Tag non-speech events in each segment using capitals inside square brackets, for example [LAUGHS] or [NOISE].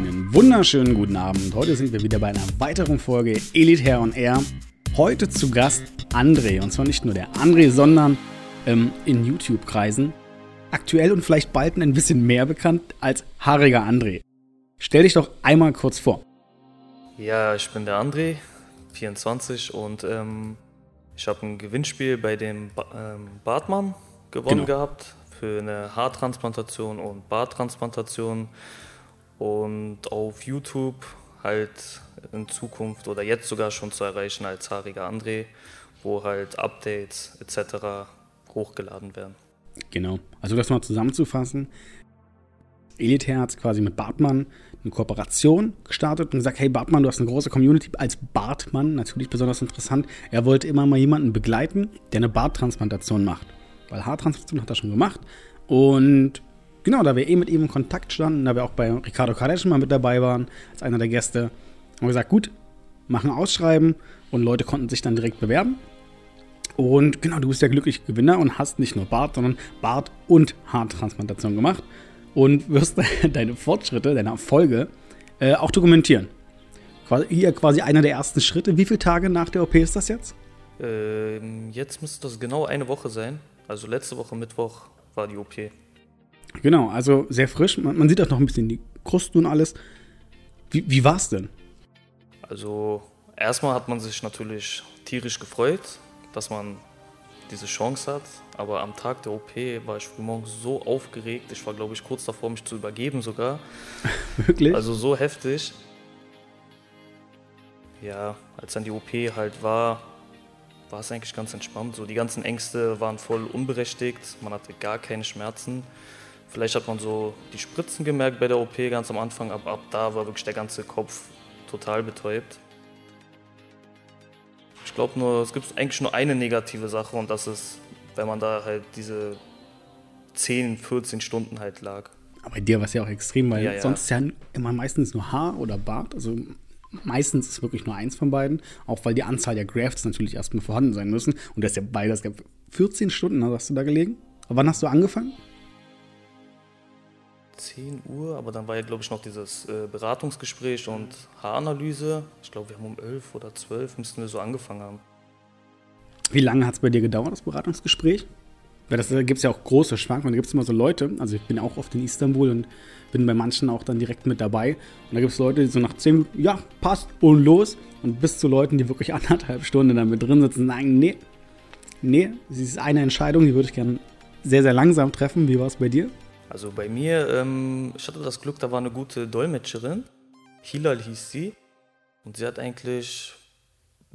Einen wunderschönen guten Abend. Heute sind wir wieder bei einer weiteren Folge Elite Hair on Air. Heute zu Gast André. Und zwar nicht nur der André, sondern ähm, in YouTube-Kreisen. Aktuell und vielleicht bald ein bisschen mehr bekannt als haariger André. Stell dich doch einmal kurz vor. Ja, ich bin der André, 24 und ähm, ich habe ein Gewinnspiel bei dem ba ähm, Bartmann gewonnen genau. gehabt für eine Haartransplantation und Barttransplantation und auf YouTube halt in Zukunft oder jetzt sogar schon zu erreichen als haariger André, wo halt Updates etc. hochgeladen werden. Genau. Also das mal zusammenzufassen. Elitair hat quasi mit Bartmann eine Kooperation gestartet und gesagt, hey Bartmann, du hast eine große Community als Bartmann, natürlich besonders interessant. Er wollte immer mal jemanden begleiten, der eine Barttransplantation macht. Weil Haartransplantation hat er schon gemacht. Und genau, da wir eh mit ihm in Kontakt standen, da wir auch bei Ricardo Kardec mal mit dabei waren, als einer der Gäste, haben wir gesagt, gut, machen Ausschreiben und Leute konnten sich dann direkt bewerben. Und genau, du bist der glückliche Gewinner und hast nicht nur Bart, sondern Bart und Haartransplantation gemacht und wirst [LAUGHS] deine Fortschritte, deine Erfolge äh, auch dokumentieren. Hier quasi einer der ersten Schritte. Wie viele Tage nach der OP ist das jetzt? Ähm, jetzt müsste das genau eine Woche sein. Also letzte Woche Mittwoch war die OP. Genau, also sehr frisch. Man, man sieht auch noch ein bisschen die Krusten und alles. Wie, wie war es denn? Also erstmal hat man sich natürlich tierisch gefreut, dass man diese Chance hat. Aber am Tag der OP war ich frühmorgens so aufgeregt. Ich war, glaube ich, kurz davor, mich zu übergeben sogar. [LAUGHS] Wirklich? Also so heftig. Ja, als dann die OP halt war, war es eigentlich ganz entspannt. So die ganzen Ängste waren voll unberechtigt. Man hatte gar keine Schmerzen. Vielleicht hat man so die Spritzen gemerkt bei der OP ganz am Anfang, aber ab da war wirklich der ganze Kopf total betäubt. Ich glaube nur, es gibt eigentlich nur eine negative Sache und das ist, wenn man da halt diese 10, 14 Stunden halt lag. Aber bei dir war es ja auch extrem, weil ja, ja. sonst ist ja immer meistens nur Haar oder Bart. Also meistens ist wirklich nur eins von beiden, auch weil die Anzahl der Grafts natürlich erstmal vorhanden sein müssen. Und das ist ja beides. 14 Stunden hast du da gelegen. Aber wann hast du angefangen? 10 Uhr, aber dann war ja, glaube ich, noch dieses äh, Beratungsgespräch und Haaranalyse. Ich glaube, wir haben um 11 oder 12 müssten wir so angefangen haben. Wie lange hat es bei dir gedauert, das Beratungsgespräch? Weil das gibt es ja auch große Schwankungen. Da gibt es immer so Leute, also ich bin auch oft in Istanbul und bin bei manchen auch dann direkt mit dabei. Und da gibt es Leute, die so nach 10 Minuten, ja, passt und los. Und bis zu Leuten, die wirklich [LAUGHS] anderthalb Stunden da mit drin sitzen und sagen, nee, nee, das ist eine Entscheidung, die würde ich gerne sehr, sehr langsam treffen. Wie war es bei dir? Also bei mir, ähm, ich hatte das Glück, da war eine gute Dolmetscherin. Hilal hieß sie. Und sie hat eigentlich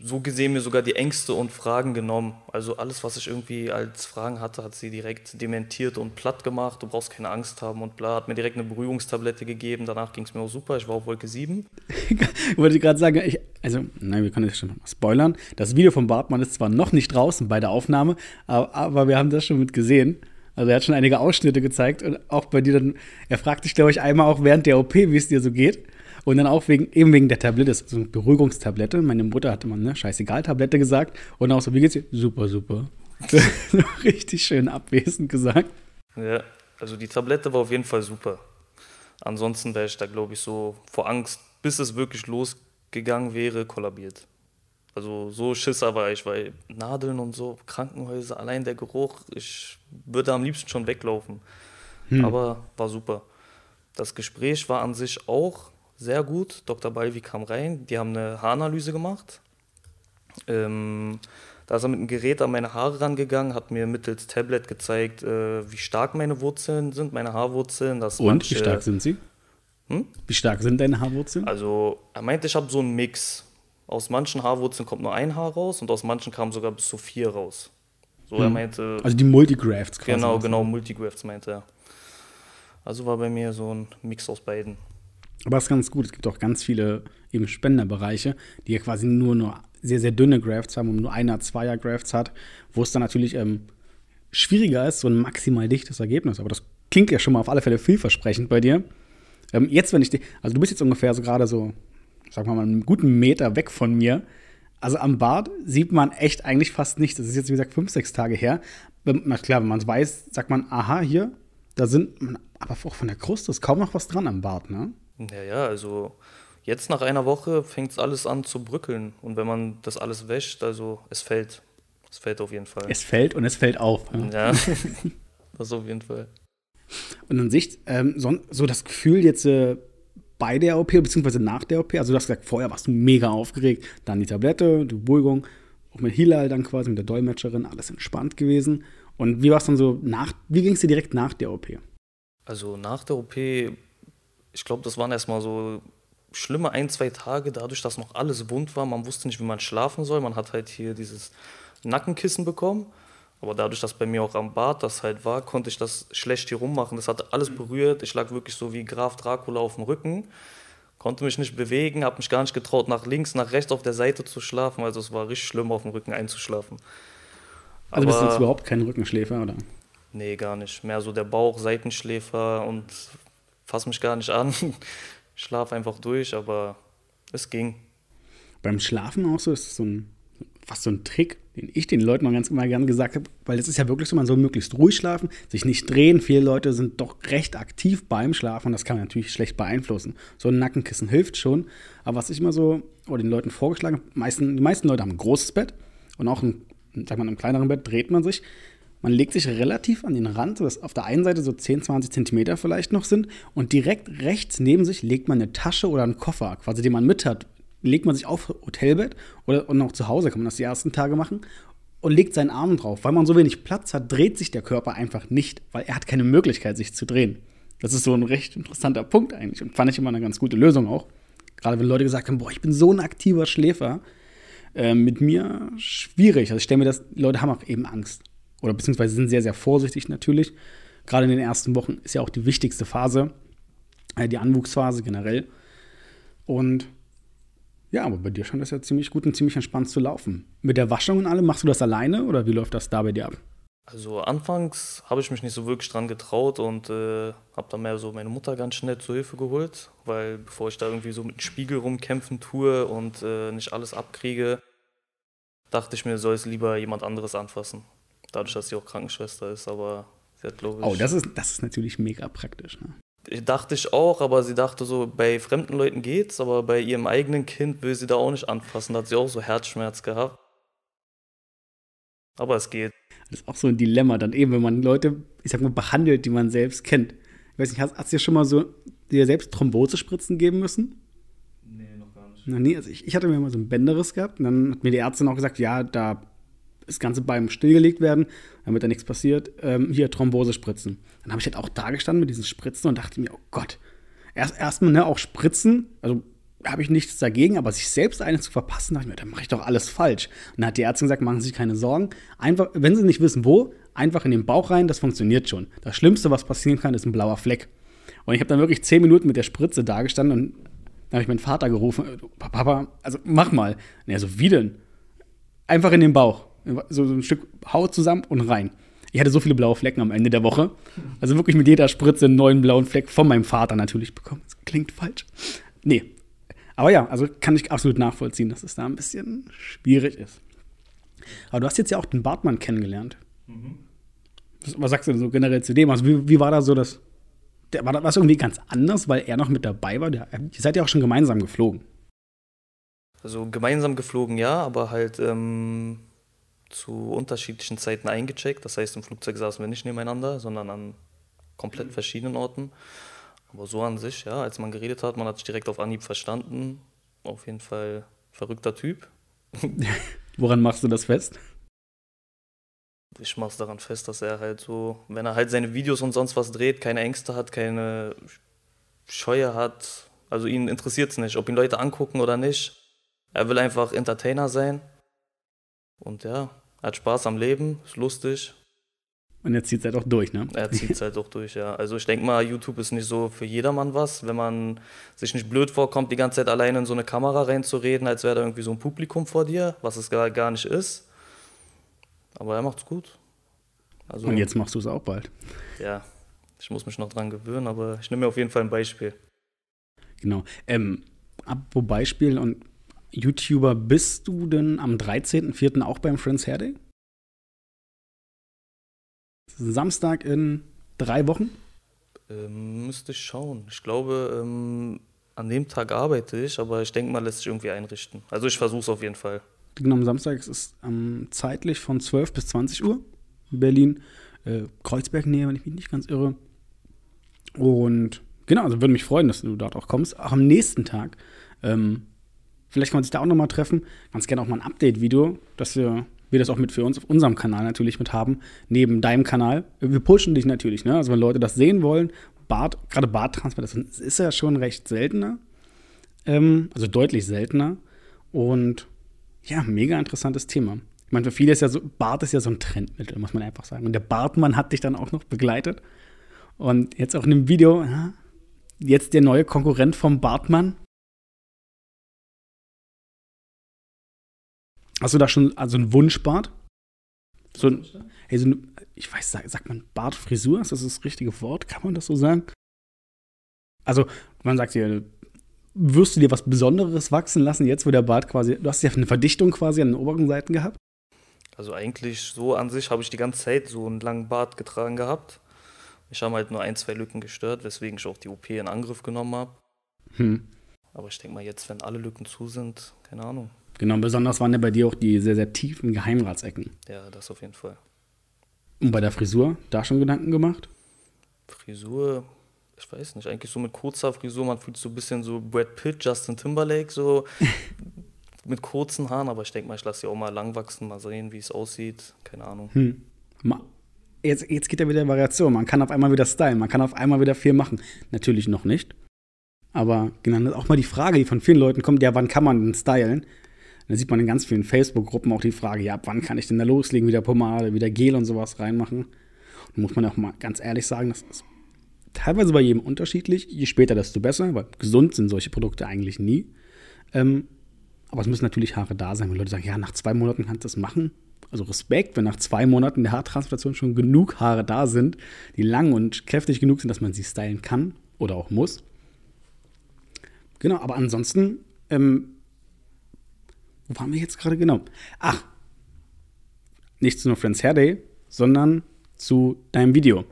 so gesehen mir sogar die Ängste und Fragen genommen. Also alles, was ich irgendwie als Fragen hatte, hat sie direkt dementiert und platt gemacht. Du brauchst keine Angst haben und bla. Hat mir direkt eine Beruhigungstablette gegeben. Danach ging es mir auch super. Ich war auf Wolke 7. [LAUGHS] ich wollte gerade sagen, ich, also, nein, wir können jetzt schon mal spoilern. Das Video von Bartmann ist zwar noch nicht draußen bei der Aufnahme, aber, aber wir haben das schon mit gesehen. Also er hat schon einige Ausschnitte gezeigt und auch bei dir dann, er fragt dich, glaube ich, einmal auch während der OP, wie es dir so geht. Und dann auch wegen, eben wegen der Tablette, so eine Beruhigungstablette. Meine Mutter hatte mal, ne, scheißegal, Tablette gesagt. Und auch so, wie geht's dir? Super, super. [LAUGHS] richtig schön abwesend gesagt. Ja, also die Tablette war auf jeden Fall super. Ansonsten wäre ich da, glaube ich, so vor Angst, bis es wirklich losgegangen wäre, kollabiert. Also so Schisser war ich, weil Nadeln und so, Krankenhäuser, allein der Geruch, ich würde am liebsten schon weglaufen. Hm. Aber war super. Das Gespräch war an sich auch sehr gut. Dr. Balvi kam rein, die haben eine Haaranalyse gemacht. Ähm, da ist er mit einem Gerät an meine Haare rangegangen, hat mir mittels Tablet gezeigt, äh, wie stark meine Wurzeln sind, meine Haarwurzeln. Dass Und manche, wie stark sind sie? Hm? Wie stark sind deine Haarwurzeln? Also er meinte, ich habe so einen Mix aus manchen Haarwurzeln kommt nur ein Haar raus und aus manchen kam sogar bis zu vier raus. So, hm. er meinte. Also die Multigrafts quasi. Genau, genau, Multigrafts meinte er. Also war bei mir so ein Mix aus beiden. Aber das ist ganz gut. Es gibt auch ganz viele eben Spenderbereiche, die ja quasi nur, nur sehr, sehr dünne Grafts haben und nur einer, zweier Grafts hat, wo es dann natürlich ähm, schwieriger ist, so ein maximal dichtes Ergebnis. Aber das klingt ja schon mal auf alle Fälle vielversprechend bei dir. Ähm, jetzt, wenn ich dich, also du bist jetzt ungefähr so gerade so sagen wir mal, einen guten Meter weg von mir. Also am Bart sieht man echt eigentlich fast nichts. Das ist jetzt, wie gesagt, fünf, sechs Tage her. Na klar, wenn man es weiß, sagt man, aha, hier, da sind, aber auch von der Kruste ist kaum noch was dran am Bart, ne? Ja, ja, also jetzt nach einer Woche fängt es alles an zu brückeln. Und wenn man das alles wäscht, also es fällt. Es fällt auf jeden Fall. Es fällt und es fällt auf. Ja, [LAUGHS] das auf jeden Fall. Und an sich, ähm, so, so, das Gefühl jetzt äh, bei der OP, beziehungsweise nach der OP, also du hast gesagt, vorher warst du mega aufgeregt, dann die Tablette, die Beruhigung, auch mit Hilal dann quasi, mit der Dolmetscherin, alles entspannt gewesen. Und wie war es dann so nach, wie ging es dir direkt nach der OP? Also nach der OP, ich glaube, das waren erstmal so schlimme ein, zwei Tage, dadurch, dass noch alles wund war. Man wusste nicht, wie man schlafen soll. Man hat halt hier dieses Nackenkissen bekommen. Aber dadurch, dass bei mir auch am Bart das halt war, konnte ich das schlecht hier rummachen. Das hat alles berührt. Ich lag wirklich so wie Graf Dracula auf dem Rücken. Konnte mich nicht bewegen, habe mich gar nicht getraut, nach links, nach rechts auf der Seite zu schlafen. Also es war richtig schlimm, auf dem Rücken einzuschlafen. Also bist du jetzt überhaupt kein Rückenschläfer, oder? Nee, gar nicht. Mehr so der Bauch, Seitenschläfer und fass mich gar nicht an. [LAUGHS] Schlaf einfach durch, aber es ging. Beim Schlafen auch so ist es so ein fast so ein Trick, den ich den Leuten mal ganz mal gerne gesagt habe, weil es ist ja wirklich so, man soll möglichst ruhig schlafen, sich nicht drehen. Viele Leute sind doch recht aktiv beim Schlafen, das kann man natürlich schlecht beeinflussen. So ein Nackenkissen hilft schon, aber was ich immer so oder den Leuten vorgeschlagen habe, meisten, die meisten Leute haben ein großes Bett und auch ein, sag mal, in einem kleineren Bett dreht man sich. Man legt sich relativ an den Rand, sodass auf der einen Seite so 10, 20 Zentimeter vielleicht noch sind und direkt rechts neben sich legt man eine Tasche oder einen Koffer, quasi den man mit hat, legt man sich auf Hotelbett oder und auch zu Hause kann man das die ersten Tage machen und legt seinen Arm drauf. Weil man so wenig Platz hat, dreht sich der Körper einfach nicht, weil er hat keine Möglichkeit, sich zu drehen. Das ist so ein recht interessanter Punkt eigentlich und fand ich immer eine ganz gute Lösung auch. Gerade wenn Leute gesagt haben, boah, ich bin so ein aktiver Schläfer, äh, mit mir schwierig. Also ich stelle mir das, Leute haben auch eben Angst. Oder beziehungsweise sind sehr, sehr vorsichtig natürlich. Gerade in den ersten Wochen ist ja auch die wichtigste Phase, äh, die Anwuchsphase generell. Und ja, aber bei dir scheint das ja ziemlich gut und ziemlich entspannt zu laufen. Mit der Waschung und allem, machst du das alleine oder wie läuft das da bei dir ab? Also anfangs habe ich mich nicht so wirklich dran getraut und äh, habe dann mehr so meine Mutter ganz schnell zur Hilfe geholt, weil bevor ich da irgendwie so mit dem Spiegel rumkämpfen tue und äh, nicht alles abkriege, dachte ich mir, soll es lieber jemand anderes anfassen. Dadurch, dass sie auch Krankenschwester ist, aber sie hat, glaube ich. Oh, das ist, das ist natürlich mega praktisch. Ne? Dachte ich auch, aber sie dachte so, bei fremden Leuten geht's, aber bei ihrem eigenen Kind will sie da auch nicht anfassen. Da hat sie auch so Herzschmerz gehabt. Aber es geht. Das ist auch so ein Dilemma, dann eben, wenn man Leute, ich sag mal, behandelt, die man selbst kennt. Ich weiß nicht, hast, hast du dir schon mal so dir selbst Thrombosespritzen geben müssen? Nee, noch gar nicht. Na, nee, also ich, ich hatte mir mal so ein Bänderes gehabt und dann hat mir die Ärztin auch gesagt, ja, da das Ganze beim stillgelegt werden, damit da nichts passiert, ähm, hier Thrombose spritzen. Dann habe ich halt auch da gestanden mit diesen Spritzen und dachte mir, oh Gott, erst erstmal ne, auch Spritzen, also habe ich nichts dagegen, aber sich selbst eine zu verpassen, dachte ich mir, dann mache ich doch alles falsch. Und dann hat die Ärztin gesagt, machen Sie sich keine Sorgen, einfach, wenn Sie nicht wissen wo, einfach in den Bauch rein, das funktioniert schon. Das Schlimmste, was passieren kann, ist ein blauer Fleck. Und ich habe dann wirklich zehn Minuten mit der Spritze da gestanden und dann habe ich meinen Vater gerufen, Papa, also mach mal. Und er so, wie denn? Einfach in den Bauch so, so ein Stück Haut zusammen und rein. Ich hatte so viele blaue Flecken am Ende der Woche. Also wirklich mit jeder Spritze einen neuen blauen Fleck von meinem Vater natürlich bekommen. Das klingt falsch. Nee. Aber ja, also kann ich absolut nachvollziehen, dass es da ein bisschen schwierig ist. Aber du hast jetzt ja auch den Bartmann kennengelernt. Mhm. Was, was, sagst du so generell zu dem? Also wie, wie war da so das? Der, war das irgendwie ganz anders, weil er noch mit dabei war? Der, ihr seid ja auch schon gemeinsam geflogen. Also gemeinsam geflogen, ja, aber halt ähm, zu unterschiedlichen Zeiten eingecheckt. Das heißt, im Flugzeug saßen wir nicht nebeneinander, sondern an komplett mhm. verschiedenen Orten. Aber so an sich, ja, als man geredet hat, man hat sich direkt auf Anhieb verstanden. Auf jeden Fall verrückter Typ. [LAUGHS] Woran machst du das fest? Ich mach's daran fest, dass er halt so, wenn er halt seine Videos und sonst was dreht, keine Ängste hat, keine Scheue hat. Also ihn interessiert es nicht, ob ihn Leute angucken oder nicht. Er will einfach Entertainer sein. Und ja, hat Spaß am Leben, ist lustig. Und er zieht es halt auch durch, ne? Er zieht es halt auch durch, ja. Also ich denke mal, YouTube ist nicht so für jedermann was, wenn man sich nicht blöd vorkommt, die ganze Zeit alleine in so eine Kamera reinzureden, als wäre da irgendwie so ein Publikum vor dir, was es gar, gar nicht ist. Aber er macht's gut. Also, Und jetzt machst du es auch bald. Ja, ich muss mich noch dran gewöhnen, aber ich nehme mir auf jeden Fall ein Beispiel. Genau. Ähm, apropos Beispiel und YouTuber bist du denn am 13.04. auch beim Friends Hair Day? Samstag in drei Wochen? Ähm, müsste ich schauen. Ich glaube, ähm, an dem Tag arbeite ich, aber ich denke mal, lässt sich irgendwie einrichten. Also ich versuche es auf jeden Fall. Genau, am Samstag ist es ähm, zeitlich von 12 bis 20 Uhr in Berlin. Äh, Kreuzberg näher, wenn ich mich nicht ganz irre. Und genau, also würde mich freuen, dass du dort auch kommst. Auch am nächsten Tag. Ähm, vielleicht kann man sich da auch nochmal treffen. Ganz gerne auch mal ein Update-Video, dass wir, wir das auch mit für uns auf unserem Kanal natürlich mit haben, neben deinem Kanal. Wir pushen dich natürlich, ne? Also wenn Leute das sehen wollen, Bart, gerade Barttransfer, das ist ja schon recht seltener. Ähm, also deutlich seltener. Und ja, mega interessantes Thema. Ich meine, für viele ist ja so, Bart ist ja so ein Trendmittel, muss man einfach sagen. Und der Bartmann hat dich dann auch noch begleitet. Und jetzt auch in dem Video, ja, jetzt der neue Konkurrent vom Bartmann. Hast du da schon also einen Wunschbart? So ein, hey, so ein, ich weiß, sagt man Bartfrisur? Ist das das richtige Wort? Kann man das so sagen? Also, man sagt hier, wirst du dir was Besonderes wachsen lassen, jetzt wo der Bart quasi, du hast ja eine Verdichtung quasi an den oberen Seiten gehabt? Also eigentlich so an sich habe ich die ganze Zeit so einen langen Bart getragen gehabt. Ich habe halt nur ein, zwei Lücken gestört, weswegen ich auch die OP in Angriff genommen habe. Hm. Aber ich denke mal jetzt, wenn alle Lücken zu sind, keine Ahnung. Genau, besonders waren ja bei dir auch die sehr, sehr tiefen Geheimratsecken. Ja, das auf jeden Fall. Und bei der Frisur, da schon Gedanken gemacht? Frisur, ich weiß nicht, eigentlich so mit kurzer Frisur, man fühlt so ein bisschen so Brad Pitt, Justin Timberlake, so [LAUGHS] mit kurzen Haaren, aber ich denke mal, ich lasse sie auch mal lang wachsen, mal sehen, wie es aussieht, keine Ahnung. Hm jetzt, jetzt geht ja wieder Variation. Man kann auf einmal wieder stylen, man kann auf einmal wieder viel machen. Natürlich noch nicht. Aber genau, das ist auch mal die Frage, die von vielen Leuten kommt, ja, wann kann man denn stylen? Da sieht man in ganz vielen Facebook-Gruppen auch die Frage, ja, ab wann kann ich denn da loslegen, wieder Pomade, wieder Gel und sowas reinmachen? Und muss man auch mal ganz ehrlich sagen, das ist teilweise bei jedem unterschiedlich. Je später, desto besser, weil gesund sind solche Produkte eigentlich nie. Ähm, aber es müssen natürlich Haare da sein, wenn Leute sagen, ja, nach zwei Monaten kannst du das machen also Respekt, wenn nach zwei Monaten der Haartransplantation schon genug Haare da sind, die lang und kräftig genug sind, dass man sie stylen kann oder auch muss. Genau, aber ansonsten, ähm, wo waren wir jetzt gerade genau? Ach, nicht zu nur Friends Hair Day, sondern zu deinem Video.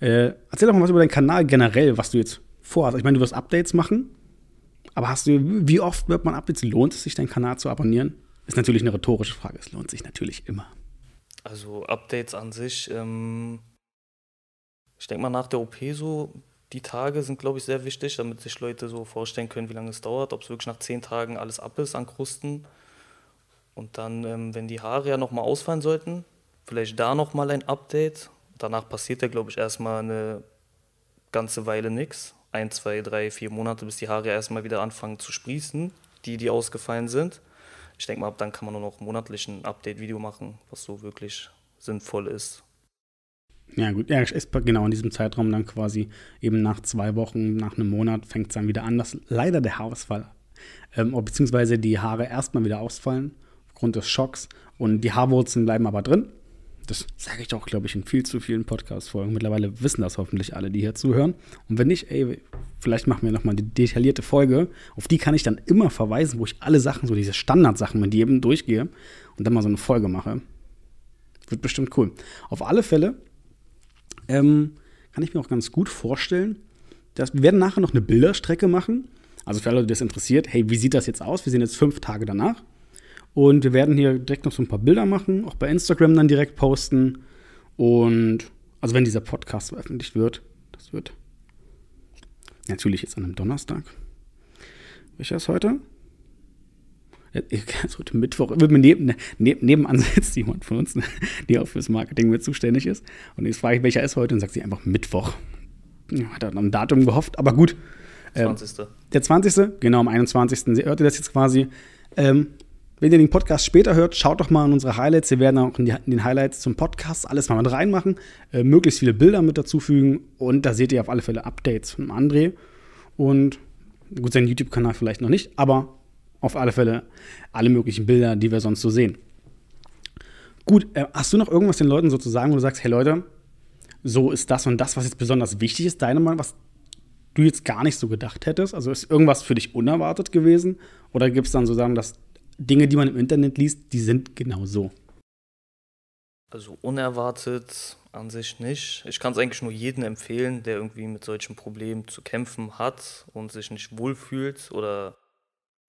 Äh, erzähl doch mal was über deinen Kanal generell, was du jetzt vorhast. Ich meine, du wirst Updates machen, aber hast du, wie oft wird man Updates? Lohnt es sich, deinen Kanal zu abonnieren? Ist natürlich eine rhetorische Frage. Es lohnt sich natürlich immer. Also Updates an sich, ähm, ich denke mal nach der OP so, die Tage sind, glaube ich, sehr wichtig, damit sich Leute so vorstellen können, wie lange es dauert, ob es wirklich nach zehn Tagen alles ab ist an Krusten. Und dann, ähm, wenn die Haare ja nochmal ausfallen sollten, vielleicht da nochmal ein Update. Danach passiert ja, glaube ich, erstmal eine ganze Weile nichts. Ein, zwei, drei, vier Monate, bis die Haare erstmal wieder anfangen zu sprießen, die, die ausgefallen sind ich denke mal, ab dann kann man nur noch monatlich ein Update-Video machen, was so wirklich sinnvoll ist. Ja, gut, ja, ist genau in diesem Zeitraum dann quasi eben nach zwei Wochen, nach einem Monat fängt es dann wieder an, dass leider der Haarausfall, ähm, beziehungsweise die Haare erstmal wieder ausfallen aufgrund des Schocks und die Haarwurzeln bleiben aber drin. Das sage ich auch, glaube ich, in viel zu vielen Podcast-Folgen. Mittlerweile wissen das hoffentlich alle, die hier zuhören. Und wenn nicht, ey, vielleicht machen wir nochmal eine detaillierte Folge. Auf die kann ich dann immer verweisen, wo ich alle Sachen, so diese Standardsachen mit jedem durchgehe und dann mal so eine Folge mache. Wird bestimmt cool. Auf alle Fälle ähm, kann ich mir auch ganz gut vorstellen, dass wir werden nachher noch eine Bilderstrecke machen. Also für alle, die das interessiert, hey, wie sieht das jetzt aus? Wir sind jetzt fünf Tage danach. Und wir werden hier direkt noch so ein paar Bilder machen, auch bei Instagram dann direkt posten. Und also wenn dieser Podcast veröffentlicht wird, das wird natürlich jetzt an einem Donnerstag. Welcher ist heute? [LAUGHS] ist heute Mittwoch. Neben, neben, nebenan [LAUGHS] sitzt jemand von uns, die auch fürs Marketing mit zuständig ist. Und jetzt frage ich, welcher ist heute? Und sagt sie einfach Mittwoch. Ja, hat er am Datum gehofft, aber gut. 20. Ähm, der 20. Genau, am 21. Sie hörte das jetzt quasi. Ähm, wenn ihr den Podcast später hört, schaut doch mal an unsere Highlights. Wir werden auch in, die, in den Highlights zum Podcast alles mal mit reinmachen, äh, möglichst viele Bilder mit dazufügen und da seht ihr auf alle Fälle Updates von André und gut, seinen YouTube-Kanal vielleicht noch nicht, aber auf alle Fälle alle möglichen Bilder, die wir sonst so sehen. Gut, äh, hast du noch irgendwas den Leuten so zu sagen, wo du sagst, hey Leute, so ist das und das, was jetzt besonders wichtig ist, deine Meinung, was du jetzt gar nicht so gedacht hättest? Also ist irgendwas für dich unerwartet gewesen? Oder gibt es dann so sagen, dass Dinge, die man im Internet liest, die sind genau so. Also unerwartet an sich nicht. Ich kann es eigentlich nur jedem empfehlen, der irgendwie mit solchen Problemen zu kämpfen hat und sich nicht wohlfühlt oder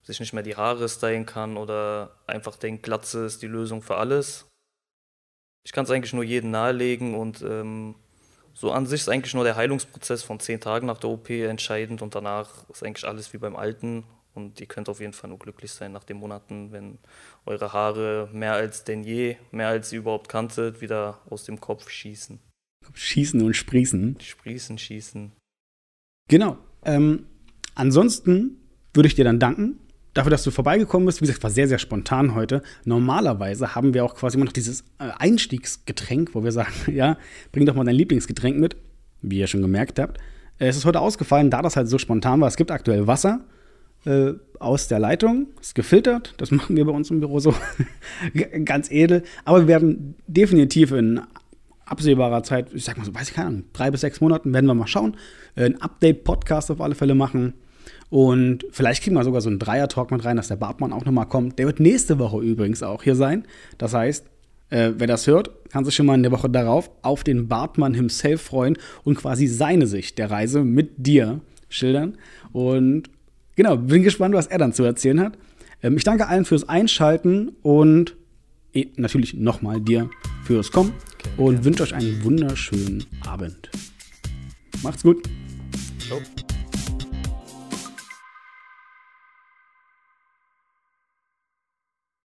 sich nicht mehr die Haare stylen kann oder einfach denkt, Glatze ist die Lösung für alles. Ich kann es eigentlich nur jedem nahelegen und ähm, so an sich ist eigentlich nur der Heilungsprozess von zehn Tagen nach der OP entscheidend und danach ist eigentlich alles wie beim Alten und ihr könnt auf jeden Fall nur glücklich sein nach den Monaten, wenn eure Haare mehr als denn je, mehr als ihr überhaupt kanntet, wieder aus dem Kopf schießen. Schießen und sprießen. Sprießen, schießen. Genau. Ähm, ansonsten würde ich dir dann danken dafür, dass du vorbeigekommen bist. Wie gesagt, war sehr, sehr spontan heute. Normalerweise haben wir auch quasi immer noch dieses äh, Einstiegsgetränk, wo wir sagen, [LAUGHS] ja, bring doch mal dein Lieblingsgetränk mit, wie ihr schon gemerkt habt. Äh, es ist heute ausgefallen, da das halt so spontan war. Es gibt aktuell Wasser äh, aus der Leitung, ist gefiltert. Das machen wir bei uns im Büro so [LAUGHS] ganz edel. Aber wir werden definitiv in absehbarer Zeit, ich sag mal so, weiß ich keine Ahnung, drei bis sechs Monaten werden wir mal schauen, äh, ein Update-Podcast auf alle Fälle machen. Und vielleicht kriegen wir sogar so einen Dreier-Talk mit rein, dass der Bartmann auch nochmal kommt. Der wird nächste Woche übrigens auch hier sein. Das heißt, äh, wer das hört, kann sich schon mal in der Woche darauf auf den Bartmann himself freuen und quasi seine Sicht der Reise mit dir schildern. Und genau, bin gespannt, was er dann zu erzählen hat. Ähm, ich danke allen fürs Einschalten und eh, natürlich nochmal dir fürs Kommen okay, und wünsche euch einen wunderschönen Abend. Macht's gut. Ciao.